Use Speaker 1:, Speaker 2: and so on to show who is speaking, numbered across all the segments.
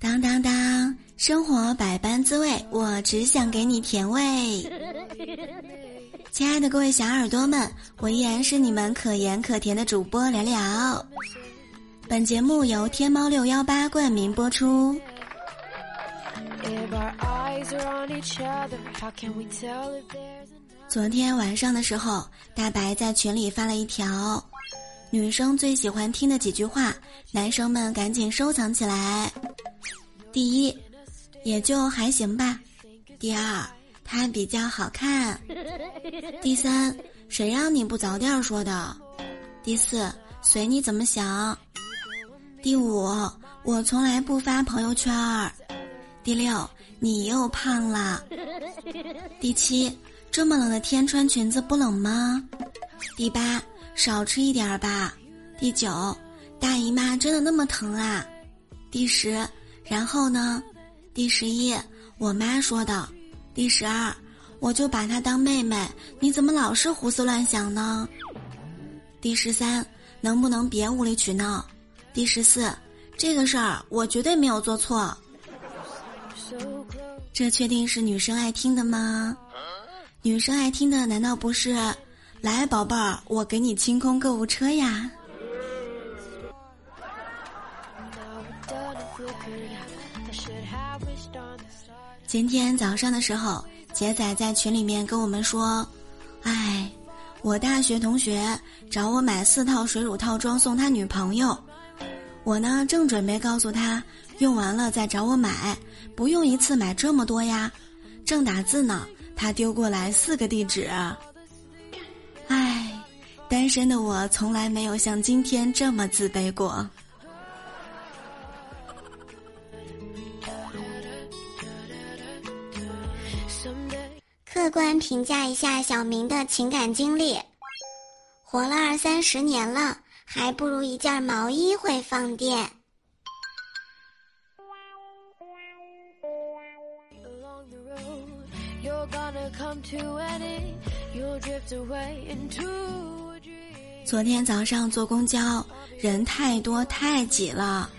Speaker 1: 当当当，生活百般滋味，我只想给你甜味。亲爱的各位小耳朵们，我依然是你们可盐可甜的主播聊聊。本节目由天猫六幺八冠名播出。昨天晚上的时候，大白在群里发了一条，女生最喜欢听的几句话，男生们赶紧收藏起来。第一，也就还行吧。第二，他比较好看。第三，谁让你不早点说的？第四，随你怎么想。第五，我从来不发朋友圈儿。第六，你又胖了。第七，这么冷的天穿裙子不冷吗？第八，少吃一点儿吧。第九，大姨妈真的那么疼啊？第十，然后呢？第十一，我妈说的。第十二，我就把她当妹妹，你怎么老是胡思乱想呢？第十三，能不能别无理取闹？第十四，这个事儿我绝对没有做错。这确定是女生爱听的吗？女生爱听的难道不是“来宝贝儿，我给你清空购物车呀”？今天早上的时候，杰仔在群里面跟我们说：“哎，我大学同学找我买四套水乳套装送他女朋友，我呢正准备告诉他用完了再找我买，不用一次买这么多呀。正打字呢，他丢过来四个地址。哎，单身的我从来没有像今天这么自卑过。”
Speaker 2: 客观评价一下小明的情感经历，活了二三十年了，还不如一件毛衣会放电。
Speaker 1: 昨天早上坐公交，人太多太挤了，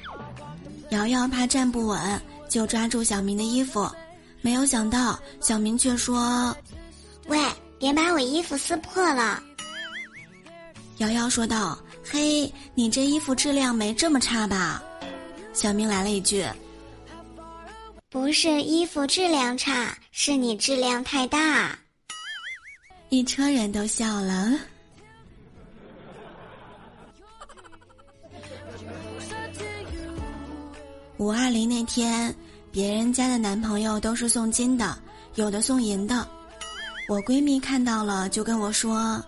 Speaker 1: 瑶瑶怕站不稳，就抓住小明的衣服。没有想到，小明却说：“
Speaker 2: 喂，别把我衣服撕破了。”
Speaker 1: 瑶瑶说道：“嘿，你这衣服质量没这么差吧？”小明来了一句：“
Speaker 2: 不是衣服质量差，是你质量太大。”
Speaker 1: 一车人都笑了。五二零那天。别人家的男朋友都是送金的，有的送银的。我闺蜜看到了就跟我说：“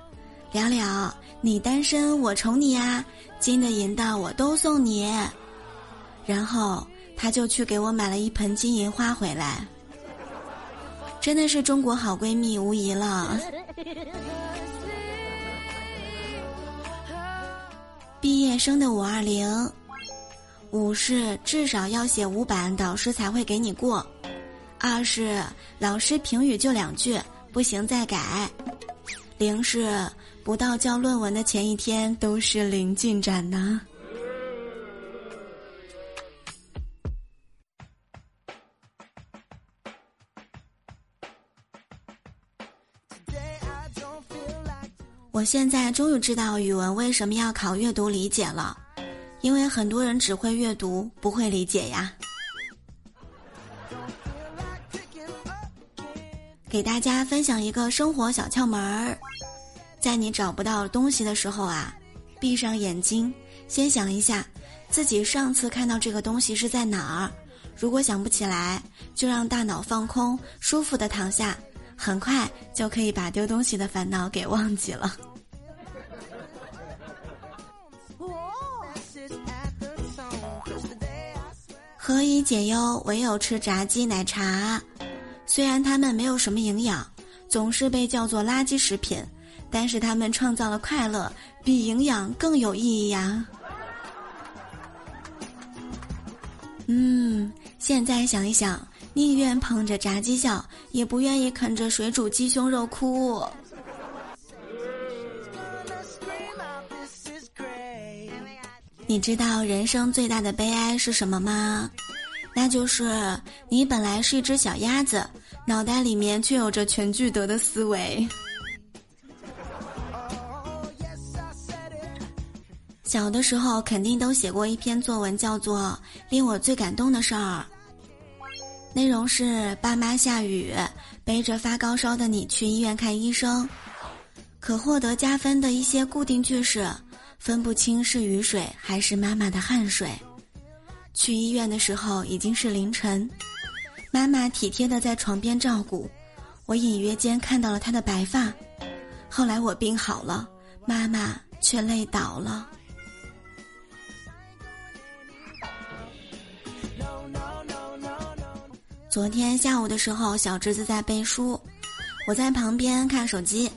Speaker 1: 了了，你单身我宠你呀，金的银的我都送你。”然后他就去给我买了一盆金银花回来。真的是中国好闺蜜无疑了。毕业生的五二零。五是至少要写五版，导师才会给你过；二是老师评语就两句，不行再改；零是不到交论文的前一天都是零进展呢。我现在终于知道语文为什么要考阅读理解了。因为很多人只会阅读，不会理解呀。给大家分享一个生活小窍门儿，在你找不到东西的时候啊，闭上眼睛，先想一下自己上次看到这个东西是在哪儿。如果想不起来，就让大脑放空，舒服的躺下，很快就可以把丢东西的烦恼给忘记了。何以解忧，唯有吃炸鸡奶茶。虽然它们没有什么营养，总是被叫做垃圾食品，但是他们创造了快乐，比营养更有意义呀。嗯，现在想一想，宁愿捧着炸鸡笑，也不愿意啃着水煮鸡胸肉哭。你知道人生最大的悲哀是什么吗？那就是你本来是一只小鸭子，脑袋里面却有着全聚德的思维。小的时候肯定都写过一篇作文，叫做《令我最感动的事儿》。内容是爸妈下雨，背着发高烧的你去医院看医生，可获得加分的一些固定句式，分不清是雨水还是妈妈的汗水。去医院的时候已经是凌晨，妈妈体贴的在床边照顾，我隐约间看到了她的白发。后来我病好了，妈妈却累倒了。昨天下午的时候，小侄子在背书，我在旁边看手机，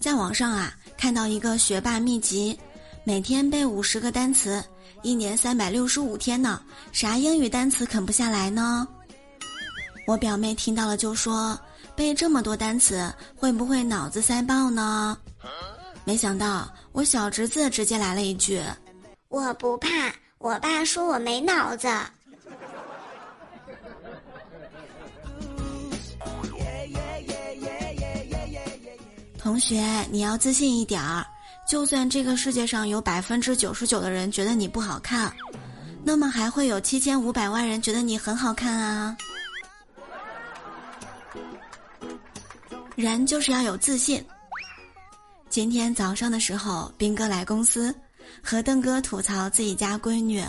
Speaker 1: 在网上啊看到一个学霸秘籍，每天背五十个单词，一年三百六十五天呢，啥英语单词啃不下来呢？我表妹听到了就说，背这么多单词会不会脑子塞爆呢？没想到我小侄子直接来了一句：“
Speaker 2: 我不怕，我爸说我没脑子。”
Speaker 1: 同学，你要自信一点儿。就算这个世界上有百分之九十九的人觉得你不好看，那么还会有七千五百万人觉得你很好看啊！人就是要有自信。今天早上的时候，兵哥来公司，和邓哥吐槽自己家闺女。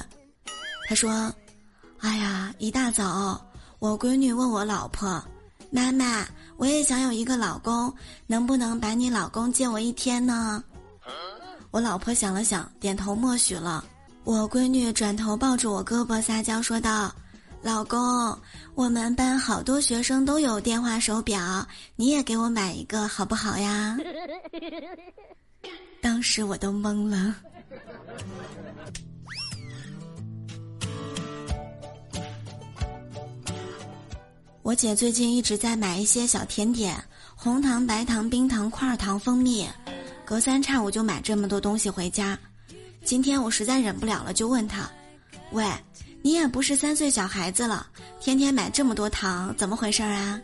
Speaker 1: 他说：“哎呀，一大早，我闺女问我老婆，妈妈。”我也想有一个老公，能不能把你老公借我一天呢？我老婆想了想，点头默许了。我闺女转头抱住我胳膊撒娇说道：“老公，我们班好多学生都有电话手表，你也给我买一个好不好呀？” 当时我都懵了。我姐最近一直在买一些小甜点，红糖、白糖、冰糖、块糖、蜂蜜，隔三差五就买这么多东西回家。今天我实在忍不了了，就问她：“喂，你也不是三岁小孩子了，天天买这么多糖，怎么回事啊？”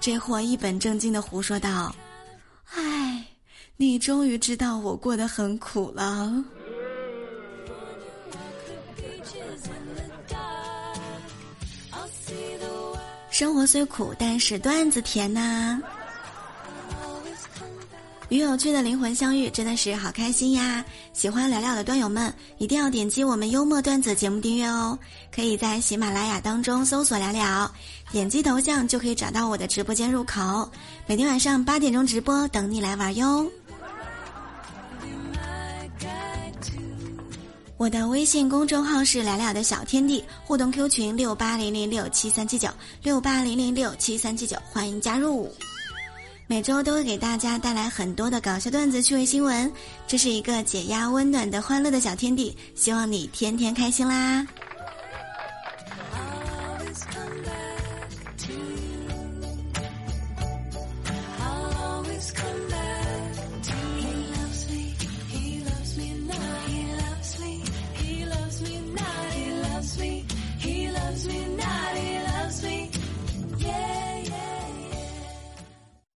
Speaker 1: 这货一本正经的胡说道：“唉，你终于知道我过得很苦了。”生活虽苦，但是段子甜呐！与有趣的灵魂相遇，真的是好开心呀！喜欢聊聊的段友们，一定要点击我们幽默段子节目订阅哦！可以在喜马拉雅当中搜索聊聊，点击头像就可以找到我的直播间入口。每天晚上八点钟直播，等你来玩哟！我的微信公众号是“聊聊的小天地”，互动 Q 群六八零零六七三七九六八零零六七三七九，欢迎加入。每周都会给大家带来很多的搞笑段子、趣味新闻，这是一个解压、温暖的、欢乐的小天地，希望你天天开心啦！